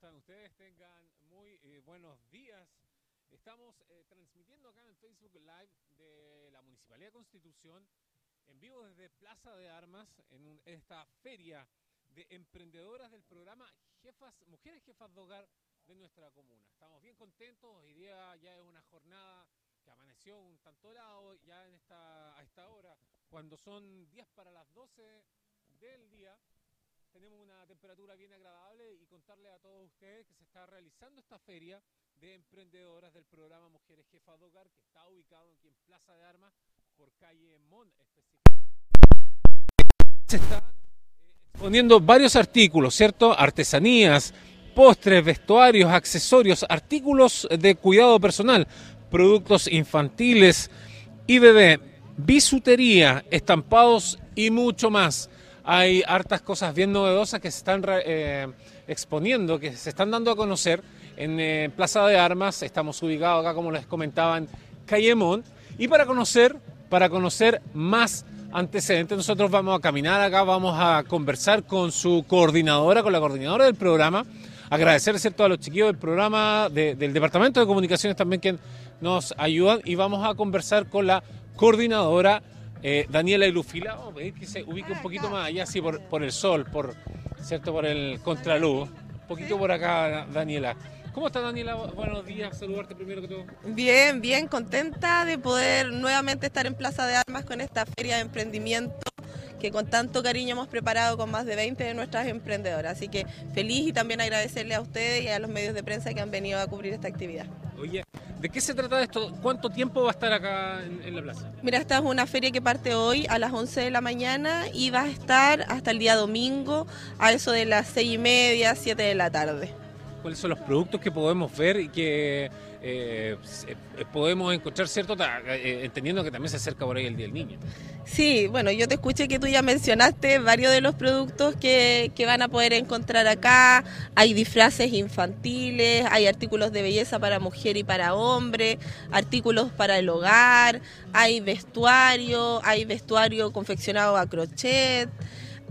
están ustedes? Tengan muy eh, buenos días. Estamos eh, transmitiendo acá en el Facebook Live de la Municipalidad de Constitución, en vivo desde Plaza de Armas, en un- esta feria de emprendedoras del programa Jefas, Mujeres Jefas de Hogar de nuestra comuna. Estamos bien contentos, hoy día ya es una jornada que amaneció un tanto helado ya en esta, a esta hora, cuando son 10 para las 12 del día tenemos una temperatura bien agradable y contarle a todos ustedes que se está realizando esta feria de emprendedoras del programa Mujeres Jefas de que está ubicado aquí en Plaza de Armas por calle Mon específicamente. Se están eh, exponiendo varios artículos, ¿cierto? Artesanías, postres, vestuarios, accesorios, artículos de cuidado personal, productos infantiles y bebé, bisutería, estampados y mucho más hay hartas cosas bien novedosas que se están eh, exponiendo, que se están dando a conocer en eh, Plaza de Armas. Estamos ubicados acá, como les comentaban, Calle Mont. Y para conocer, para conocer más antecedentes, nosotros vamos a caminar acá, vamos a conversar con su coordinadora, con la coordinadora del programa. Agradecer, ¿cierto?, a los chiquillos del programa, de- del Departamento de Comunicaciones también que nos ayudan. Y vamos a conversar con la coordinadora eh, Daniela Ilufila, vamos a pedir que se ubique un poquito más allá, así por, por el sol, por cierto, por el contraluz. Un poquito por acá, Daniela. ¿Cómo está Daniela? Buenos días, saludarte primero que todo. Bien, bien, contenta de poder nuevamente estar en Plaza de Armas con esta feria de emprendimiento que con tanto cariño hemos preparado con más de 20 de nuestras emprendedoras. Así que feliz y también agradecerle a ustedes y a los medios de prensa que han venido a cubrir esta actividad. Oye, ¿de qué se trata esto? ¿Cuánto tiempo va a estar acá en, en la plaza? Mira, esta es una feria que parte hoy a las 11 de la mañana y va a estar hasta el día domingo a eso de las 6 y media, 7 de la tarde. ¿Cuáles son los productos que podemos ver y que eh, se- eh, podemos encontrar, cierto? Eh, entendiendo que también se acerca por ahí el Día del Niño. Sí, bueno, yo te escuché que tú ya mencionaste varios de los productos que, que van a poder encontrar acá. Hay disfraces infantiles, hay artículos de belleza para mujer y para hombre, artículos para el hogar, hay vestuario, hay vestuario confeccionado a crochet.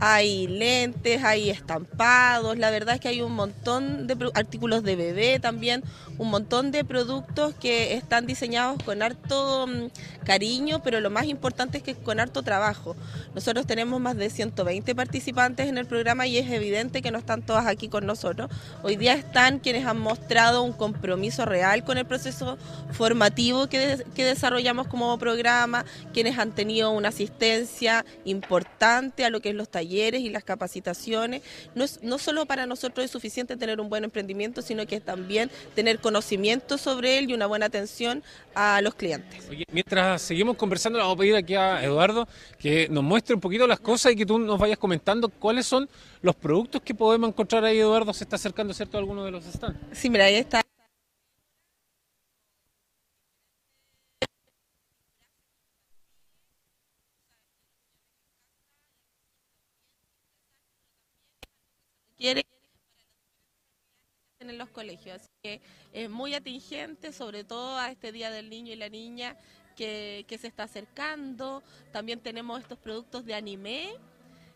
Hay lentes, hay estampados, la verdad es que hay un montón de artículos de bebé también, un montón de productos que están diseñados con harto mm, cariño, pero lo más importante es que con harto trabajo. Nosotros tenemos más de 120 participantes en el programa y es evidente que no están todas aquí con nosotros. Hoy día están quienes han mostrado un compromiso real con el proceso formativo que, que desarrollamos como programa, quienes han tenido una asistencia importante a lo que es los talleres y las capacitaciones. No, es- no solo para nosotros es suficiente tener un buen emprendimiento, sino que es también tener conocimiento sobre él y una buena atención a los clientes. Oye, mientras seguimos conversando, le vamos a pedir aquí a Eduardo que nos muestre un poquito las cosas y que tú nos vayas comentando cuáles son los productos que podemos encontrar ahí. Eduardo se está acercando, ¿cierto?, a alguno de los stands. Sí, mira, ahí está. Quiere en los colegios, así que es muy atingente, sobre todo a este Día del Niño y la Niña que, que se está acercando. También tenemos estos productos de anime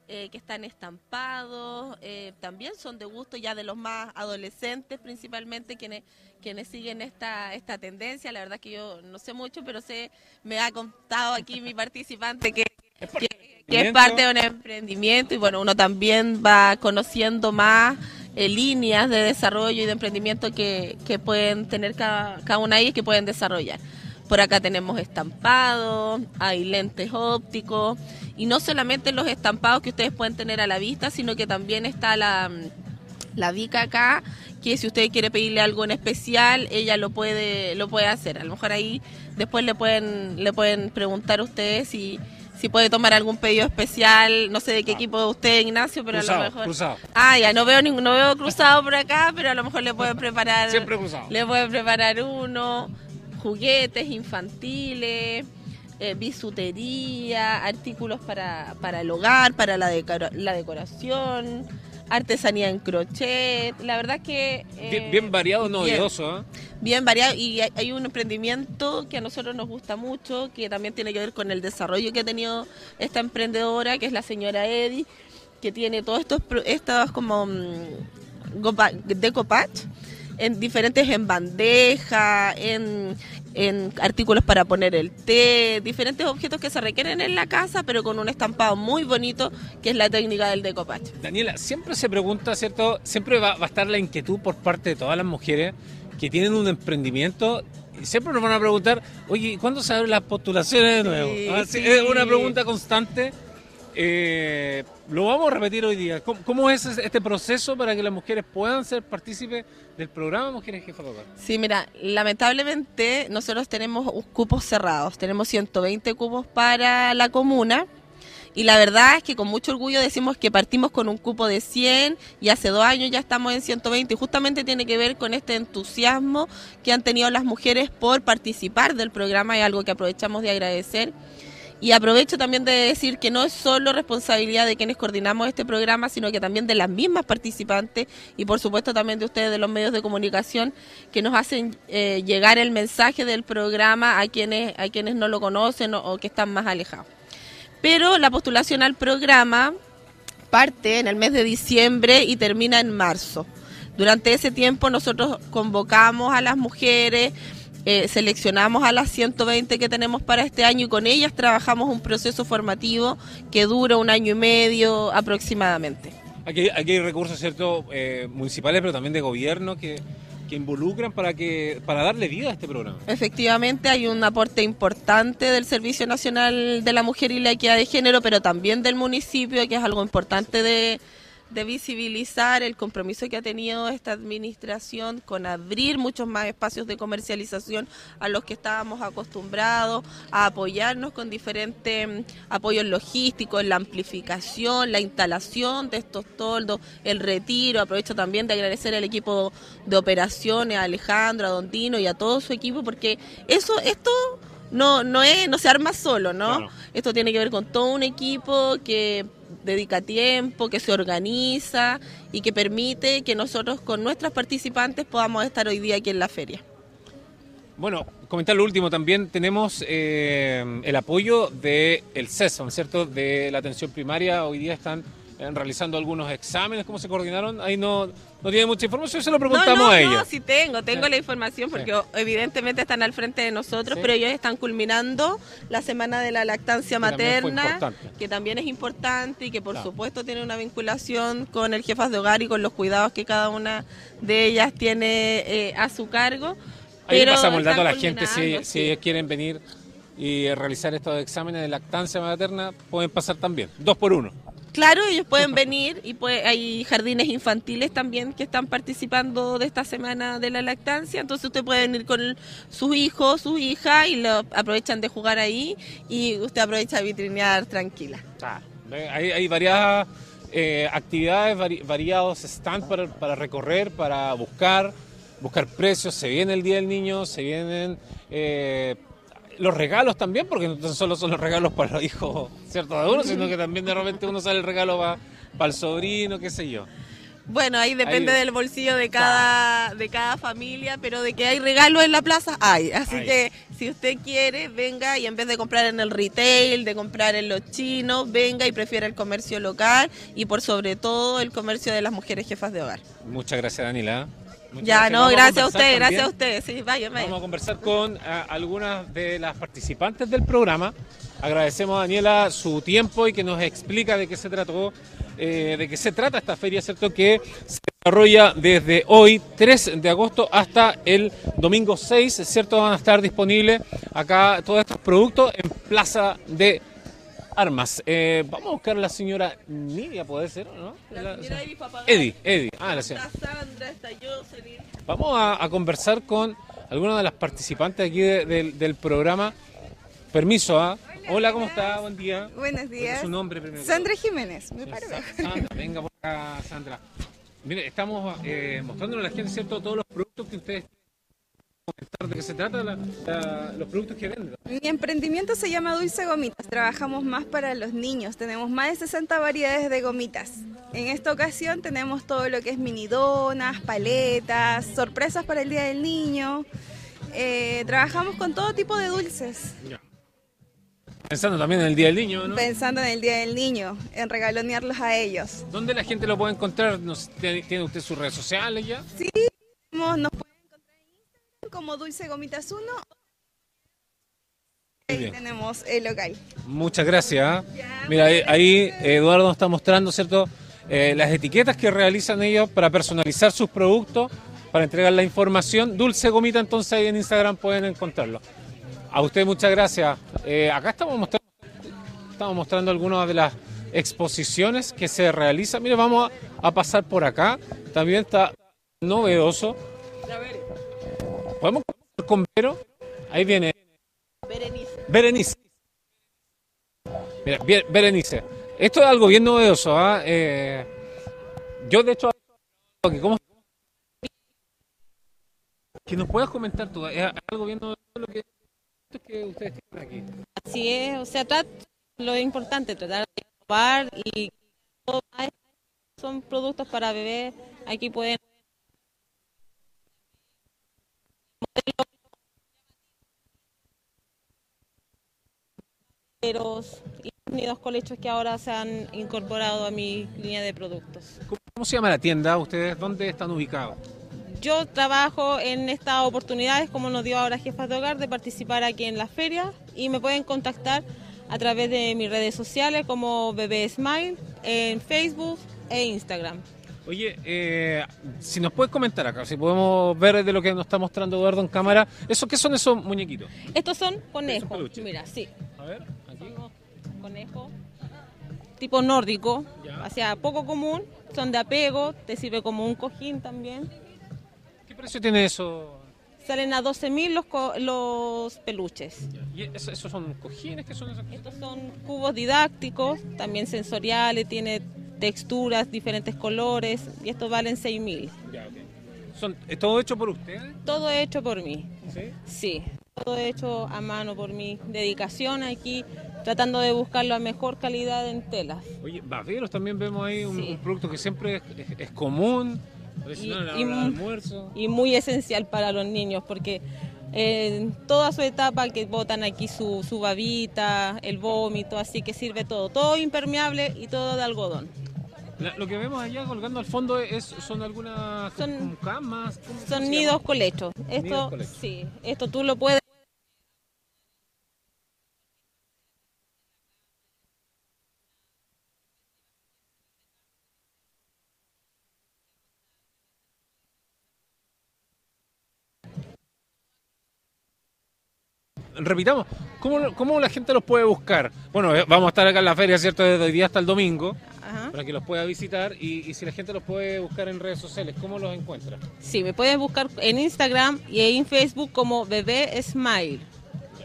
eh, que están estampados, eh, también son de gusto ya de los más adolescentes principalmente quienes quienes siguen esta esta tendencia. La verdad que yo no sé mucho, pero sé me ha contado aquí mi participante que, que, que es parte de un emprendimiento y bueno, uno también va conociendo más eh, líneas de desarrollo y de emprendimiento que, que pueden tener cada, cada una de ellas que pueden desarrollar. Por acá tenemos estampados, hay lentes ópticos y no solamente los estampados que ustedes pueden tener a la vista, sino que también está la, la Vica acá, que si usted quiere pedirle algo en especial, ella lo puede lo puede hacer. A lo mejor ahí después le pueden le pueden preguntar a ustedes si si puede tomar algún pedido especial, no sé de qué equipo de usted, Ignacio, pero a lo mejor cruzado. Ah, ya no veo no veo cruzado por acá, pero a lo mejor le pueden preparar Siempre cruzado. le pueden preparar uno, juguetes infantiles, eh, bisutería, artículos para, para el hogar, para la, decora- la decoración, artesanía en crochet. La verdad que... eh, Bien, bien variado, bien. novedoso. ¿eh? Bien variado y hay- hay un emprendimiento que a nosotros nos gusta mucho, que también tiene que ver con el desarrollo que ha tenido esta emprendedora, que es la señora Eddy, que tiene todos estos, estos como mm, decopage en diferentes en bandeja, en, en artículos para poner el té, diferentes objetos que se requieren en la casa, pero con un estampado muy bonito, que es la técnica del decoupage. Daniela, siempre se pregunta, ¿cierto? Siempre va, va a estar la inquietud por parte de todas las mujeres que tienen un emprendimiento y siempre nos van a preguntar, oye, ¿cuándo se abren las postulaciones de nuevo? Ah, es una pregunta constante. Eh, lo vamos a repetir hoy día. ¿Cómo, es este proceso para que las mujeres puedan ser partícipes del programa Mujeres Jefas Hogar? Sí, mira, lamentablemente nosotros tenemos cupos cerrados. Tenemos 120 cupos para la comuna y la verdad es que con mucho orgullo decimos que partimos con un cupo de 100 y hace dos años ya estamos en 120 y justamente tiene que ver con este entusiasmo que han tenido las mujeres por participar del programa y algo que aprovechamos de agradecer. Y aprovecho también de decir que no es solo responsabilidad de quienes coordinamos este programa, sino que también de las mismas participantes y por supuesto también de ustedes de los medios de comunicación que nos hacen eh, llegar el mensaje del programa a quienes, a quienes no lo conocen o que están más alejados pero la postulación al programa parte en el mes de diciembre y termina en marzo. Durante ese tiempo nosotros convocamos a las mujeres, eh, seleccionamos a las 120 que tenemos para este año y con ellas trabajamos un proceso formativo que dura un año y medio aproximadamente. Aquí, hay recursos cierto eh, municipales, pero también de gobierno que que involucran para que para darle vida a este programa. Efectivamente, hay un aporte importante del Servicio Nacional de la Mujer y la Equidad de Género, pero también del municipio, que es algo importante de, de visibilizar el compromiso que ha tenido esta administración con abrir muchos más espacios de comercialización a los que estábamos acostumbrados, a apoyarnos con diferentes mm, apoyos logísticos, la amplificación, la instalación de estos toldos, el retiro. Aprovecho también de agradecer al equipo de operaciones, a Alejandro, a Don Tino y a todo su equipo, porque eso, esto no, no es, no se arma solo, ¿no? Esto tiene que ver con todo un equipo que dedica tiempo, que se organiza y que permite que nosotros con nuestras participantes podamos estar hoy día aquí en la feria. Bueno, comentar lo último también, tenemos eh, el apoyo del el CESON, ¿cierto? De la atención primaria, hoy día están realizando algunos exámenes, ¿cómo se coordinaron? Ahí no, no tiene mucha información, se lo preguntamos a ellos. No, sí tengo, tengo la información porque evidentemente están al frente de nosotros, pero ellos están culminando la semana de la lactancia materna, que también es importante y que por supuesto tiene una vinculación con el jefas de hogar y con los cuidados que cada una de ellas tiene eh, a su cargo. Ahí pasamos el dato a la gente si, si ellos quieren venir y realizar estos exámenes de lactancia materna, pueden pasar también, dos por uno. Claro, ellos pueden venir y hay jardines infantiles también que están participando de esta semana de la lactancia, entonces usted puede venir con sus hijos, su hija y aprovechan de jugar ahí y usted aprovecha de vitrinear tranquila. Ah, hay, varias eh, actividades, variados stands para, para, recorrer, para buscar, buscar precios, se viene el Día del Niño, se vienen... Eh, los regalos también, porque no solo son los regalos para los hijos cierto de uno, sino que también de repente uno sale el regalo para, para el sobrino, qué sé yo. Bueno, ahí depende del bolsillo de cada, de cada familia, pero de que hay regalos en la plaza, hay. Así que si usted quiere, venga y en vez de comprar en el retail, de comprar en los chinos, venga y prefiera el comercio local y por sobre todo el comercio de las mujeres jefas de hogar. Muchas gracias, Ya, no, gracias a, usted, gracias a usted. Sí, vaya, Vamos a conversar con ah, algunas de las participantes del programa. Agradecemos a Daniela su tiempo y que nos explica de qué se trató, eh, de qué se trata esta feria, ¿cierto? Que se desarrolla desde hoy, 3 de agosto, hasta el domingo 6, ¿cierto? Van a estar disponibles acá todos estos productos en Plaza de armas. Eh, vamos a buscar a la señora Nidia, ¿puede ser o no? La, señora Eddie, Eddie. Ah, la señora. Vamos a, conversar con alguna de las participantes aquí del programa. Permiso, ¿ah? Hola, ¿cómo está? Buen día. Buenos días. su nombre primero? Sandra Jiménez, me paro. Sandra, venga por acá, Sandra. Mire, estamos eh, mostrándole a la gente, ¿cierto?, todos los productos que ustedes de qué se trata los productos que venden. Mi emprendimiento se llama Dulce Gomitas. Trabajamos más para los niños. Tenemos más de 60 variedades de gomitas. En esta ocasión tenemos todo lo que es mini donas, paletas, sorpresas para el Día del Niño. Eh, trabajamos con todo tipo de dulces. Pensando también en el Día del Niño, ¿no? Pensando en el Día del Niño, en regalonearlos a ellos. ¿Dónde la gente lo puede encontrar? ¿Tiene usted sus redes sociales ya? Sí, nos nos pueden encontrar en Instagram como Dulce Gomitas 1. Ahí bien. tenemos el local. Muchas gracias. ¿eh? Mira, ahí, ahí Eduardo nos está mostrando, ¿cierto? Eh, las etiquetas que realizan ellos para personalizar sus productos, para entregar la información. Dulce Gomita, entonces ahí en Instagram pueden encontrarlo. A usted muchas gracias. Eh, acá estamos mostrando, estamos mostrando algunas de las exposiciones que se realizan. Mire, vamos a, a pasar por acá. También está novedoso. ¿Podemos comenzar con Vero? Ahí viene Berenice. Berenice. Mira, Berenice. Esto es algo bien novedoso. ¿ah? Eh, yo, de hecho, que ¿cómo? que nos puedas comentar tú. Es algo bien novedoso lo que, esto que ustedes tienen aquí. Así es, o sea, lo importante, tratar de innovar y son productos para bebés. Aquí pueden y nidos colechos que ahora se han incorporado a mi línea de productos. ¿Cómo, se llama la tienda? ¿Ustedes dónde están ubicados? Yo trabajo en estas oportunidades, como nos dio ahora Jefas de Hogar, de participar aquí en la feria y me pueden contactar a través de mis redes sociales como Bebé Smile en Facebook e Instagram. Oye, eh, si nos puedes comentar acá, si podemos ver de lo que nos está mostrando Eduardo en cámara, ¿eso qué son esos muñequitos? Estos son conejos. Mira, sí. A ver. Conejo tipo nórdico, o sea, poco común, son de apego, te sirve como un cojín también. ¿Qué precio tiene eso? Salen a 12.000 los, co- los peluches. ¿Y eso- esos son cojines? ¿Qué son esos? Estos son cubos didácticos, también sensoriales, tiene texturas, diferentes colores y estos valen 6.000. Ya, ok. ¿Son, ¿Es todo hecho por ustedes? Todo hecho por mí, Sí. sí, todo hecho a mano por mi dedicación aquí, tratando de buscar la mejor calidad en telas. Oye, baberos también vemos ahí un, Sí. un producto que siempre es, es- es común. la y mu- almuerzo. y muy esencial para los niños porque en toda su etapa que botan aquí su, su babita, el vómito, así que sirve todo, todo impermeable y todo de algodón. La- lo que vemos allá colgando al fondo es, son algunas Son- camas. ¿cómo- cómo Son nidos colechos. Esto, Nidos colechos. sí, esto tú lo puedes Repitamos, ¿cómo, ¿cómo la gente los puede buscar? Bueno, eh, vamos a estar acá en la feria, ¿cierto? Desde hoy día hasta el domingo, Ajá. para que los pueda visitar. Y, y si la gente los puede buscar en redes sociales, ¿cómo los encuentra? Sí, me pueden buscar en Instagram y en Facebook como Bebé Smile.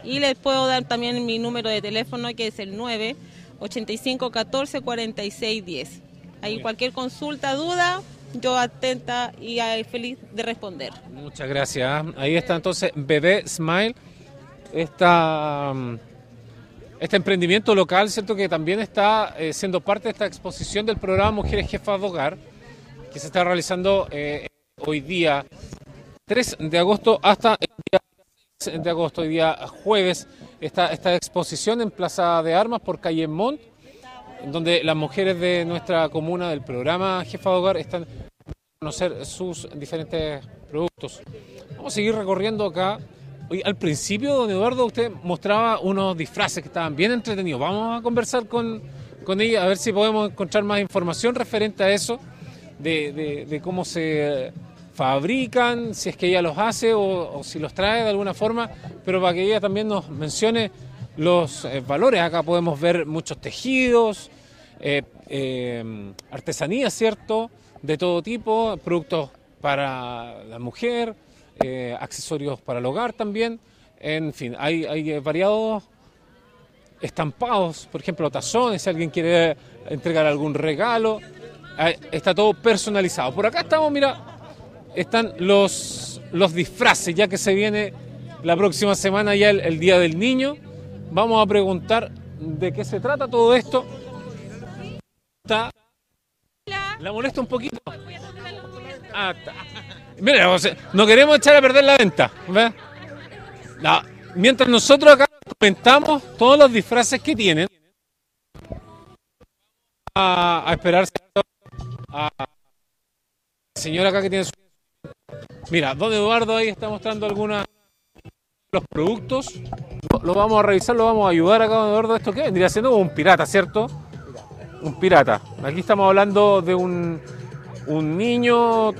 Y les puedo dar también mi número de teléfono que es el 9 85 14 46 10. Ahí cualquier consulta, duda, yo atenta y eh, feliz de responder. Muchas gracias. Ahí está entonces Bebé Smile, esta, mm, este emprendimiento local, ¿cierto? Que también está eh, siendo parte de esta exposición del programa Mujeres Jefas de Hogar, que se está realizando eh, hoy día 3 de agosto hasta el día 6 de agosto, hoy día jueves, esta, esta exposición en Plaza de Armas por Calle Mont, en donde las mujeres de nuestra comuna del programa Jefa de Hogar están conocer sus diferentes productos. Vamos a seguir recorriendo acá. Oye, al principio, don Eduardo, usted mostraba unos disfraces que estaban bien entretenidos. Vamos a conversar con, con ella a ver si podemos encontrar más información referente a eso, de, de- de cómo se fabrican, si es que ella los hace o, si los trae de alguna forma, pero para que ella también nos mencione los eh, valores. Acá podemos ver muchos tejidos, eh, eh, artesanías, ¿cierto? De todo tipo, productos para la mujer, eh, accesorios para el hogar también. En fin, hay, hay eh, variados estampados, por ejemplo, tazones, si alguien quiere entregar algún regalo. Está todo personalizado. Por acá estamos, mira, están los, los disfraces, ya que se viene la próxima semana ya el, el Día del Niño. Vamos a preguntar de qué se trata todo esto. Está- ¿La molesta un poquito? Ah, está. Mira, no queremos echar a perder la venta. Mientras nosotros acá comentamos todos los disfraces que tienen. A, a esperar ¿cierto? a la señora acá que tiene su... Mira, don Eduardo ahí está mostrando algunos los productos. Lo, lo vamos a revisar, lo vamos a ayudar acá, don Eduardo. ¿Esto qué vendría siendo? Un pirata, ¿cierto? Un pirata. Aquí estamos hablando de un, un niño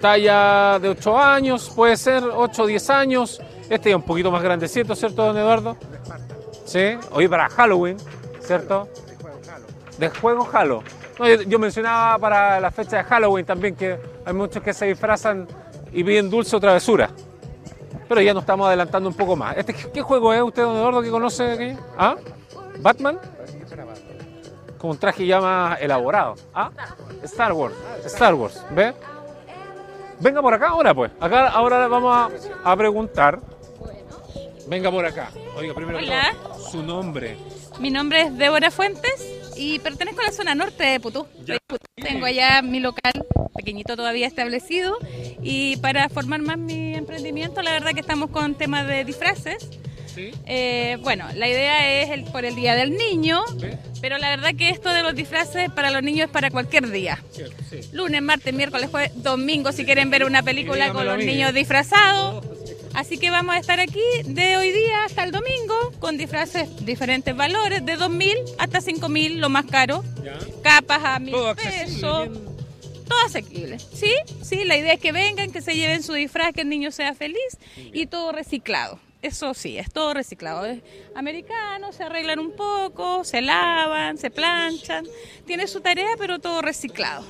talla de 8 años, puede ser 8 o 10 años. Este es un poquito más grandecito, ¿cierto, don Eduardo? Sí, hoy para Halloween, ¿cierto? De juego Halo. No, yo, yo mencionaba para la fecha de Halloween también que hay muchos que se disfrazan y piden dulce o travesura. Pero ya nos estamos adelantando un poco más. Este, ¿Qué juego es usted, don Eduardo, que conoce aquí? ¿Ah? ¿Batman? Con un traje ya más elaborado. ¿Ah? Star Wars. Star Wars. ¿Ve? Venga por acá ahora, pues. Acá ahora le vamos a, a preguntar. Venga por acá. Oiga, primero que Hola. todo, su nombre. Mi nombre es Débora Fuentes y pertenezco a la zona norte de Putú. Ya. Tengo allá mi local pequeñito todavía establecido y para formar más mi emprendimiento, la verdad que estamos con temas de disfraces. ¿Sí? Eh, bueno, la idea es el, por el Día del Niño, pero la verdad que esto de los disfraces para los niños es para cualquier día. Cierto, sí. Lunes, martes, miércoles, jueves, domingo, si quieren ver una película con los niños disfrazados. Así que vamos a estar aquí de hoy día hasta el domingo con disfraces diferentes valores, de 2.000 hasta 5.000, lo más caro. Ya. Capas a 1.000 Todo accesible. pesos, bien. todo asequible. Sí, sí, la idea es que vengan, que se lleven su disfraz, que el niño sea feliz y todo reciclado. Eso sí, es todo reciclado. Es americano, se arreglan un poco, se lavan, se planchan. Tiene su tarea, pero todo reciclado.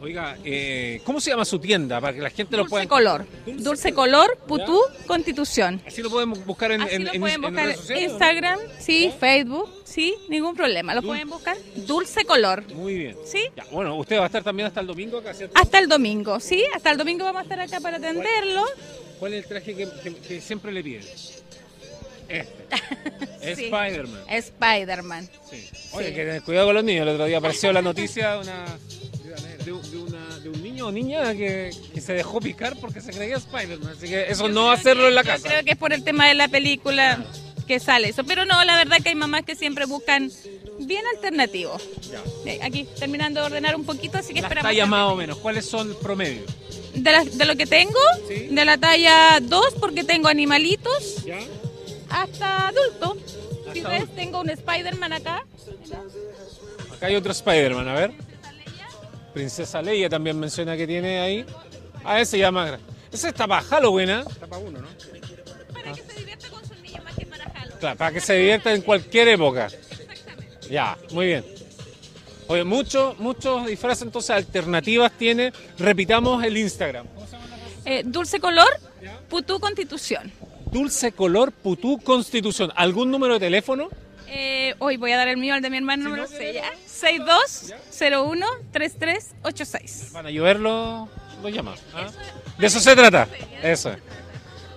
Oiga, eh, ¿cómo se llama su tienda? Para que la gente lo Dulce pueda... color. Dulce Dulce, color, Putú, Constitución. Así lo podemos buscar en, Así en, lo en- pueden en buscar en. Instagram, sí, Facebook, sí, ningún problema. Lo pueden buscar Dulce Color. Muy bien. ¿Sí? Ya, bueno, usted va a estar también hasta el domingo acá, ¿cierto? Hasta el domingo, ¿sí? Hasta el domingo vamos a estar acá para atenderlo. ¿Cuál es el traje que, que- que siempre le piden? Este. Es Sí. Spider-Man. Spider-Man. Sí. Oye, que tener cuidado con los niños. El otro día apareció la noticia de una... De, un- de una- de un niño o niña que, que se dejó picar porque se creía Spider-Man. Así que eso no hacerlo en la Yo casa. creo que es por el tema de la película que sale eso. Pero no, la verdad que hay mamás que siempre buscan bien alternativos. Ya. Eh, Aquí terminando de ordenar un poquito, así que Las esperamos. más o menos. ¿Cuáles son el promedio? De, la- de lo que tengo, Sí. de la talla 2, porque tengo animalitos, ¿Ya? hasta adulto. Si Hasta ves, adulto. tengo un Spider-Man acá. Acá hay otro Spider-Man, a ver. Princesa Leia también menciona que tiene ahí. Ah, ese ya más grande. Ese está para Halloween, ¿eh? Para que se divierta con sus niños más que para Halloween. Claro, para que se divierta en cualquier época. Ya, muy bien. Oye, muchos, muchos disfraces entonces alternativas tiene. Repitamos el Instagram. Eh, dulce color, Putú Constitución. Dulce Color Putú Constitución. ¿Algún número de teléfono? Eh, hoy voy a dar el mío, al de mi hermano, lo sé dale, ya. 6201-3386. Van a llover los, los llamados. ¿ah? De eso se trata. Eso. es.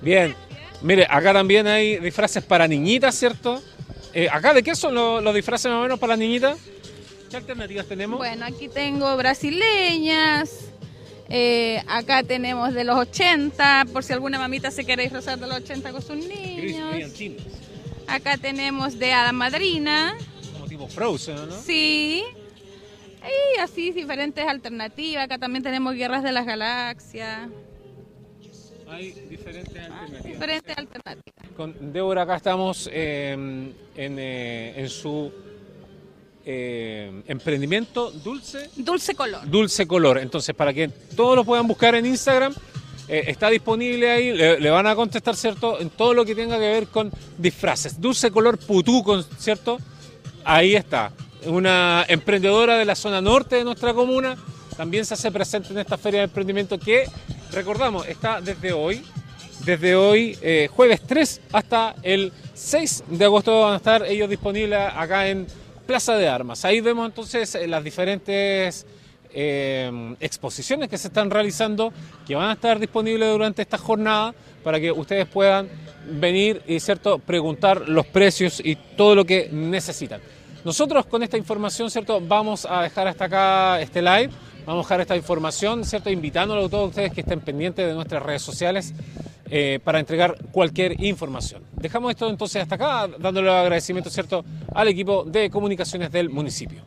Bien. Mire, acá también hay disfraces para niñitas, ¿cierto? Eh, ¿Acá de qué son los, los disfraces más o menos para las niñitas? ¿Qué alternativas tenemos? Bueno, aquí tengo brasileñas. eh, acá tenemos de los 80, por si alguna mamita se quiere disfrazar de los 80 con sus niños. Acá tenemos de Hada Madrina. Como tipo Frozen, ¿no? Sí. Y así diferentes alternativas. Acá también tenemos Guerras de las Galaxias. Hay diferentes alternativas. Diferentes alternativas. Con Débora acá estamos eh, en, eh, en su eh, emprendimiento Dulce Dulce color. Dulce Color. Entonces, para que todos lo puedan buscar en Instagram, eh, está disponible ahí. Le, le van a contestar, ¿cierto? En todo lo que tenga que ver con disfraces. Dulce Color Putú, ¿cierto? Ahí está. Una emprendedora de la zona norte de nuestra comuna. También se hace presente en esta feria de emprendimiento que, recordamos, está desde hoy. Desde hoy, eh, jueves 3 hasta el 6 de agosto van a estar ellos disponibles acá en Plaza de Armas. Ahí vemos entonces eh, las diferentes eh, exposiciones que se están realizando, que van a estar disponibles durante esta jornada para que ustedes puedan venir y cierto preguntar los precios y todo lo que necesitan. Nosotros con esta información, cierto, vamos a dejar hasta acá este live. Vamos a dejar esta información, cierto, invitándolo a todos ustedes que estén pendientes de nuestras redes sociales eh, para entregar cualquier información. Dejamos esto entonces hasta acá, dándole agradecimiento, ¿cierto?, al equipo de comunicaciones del municipio.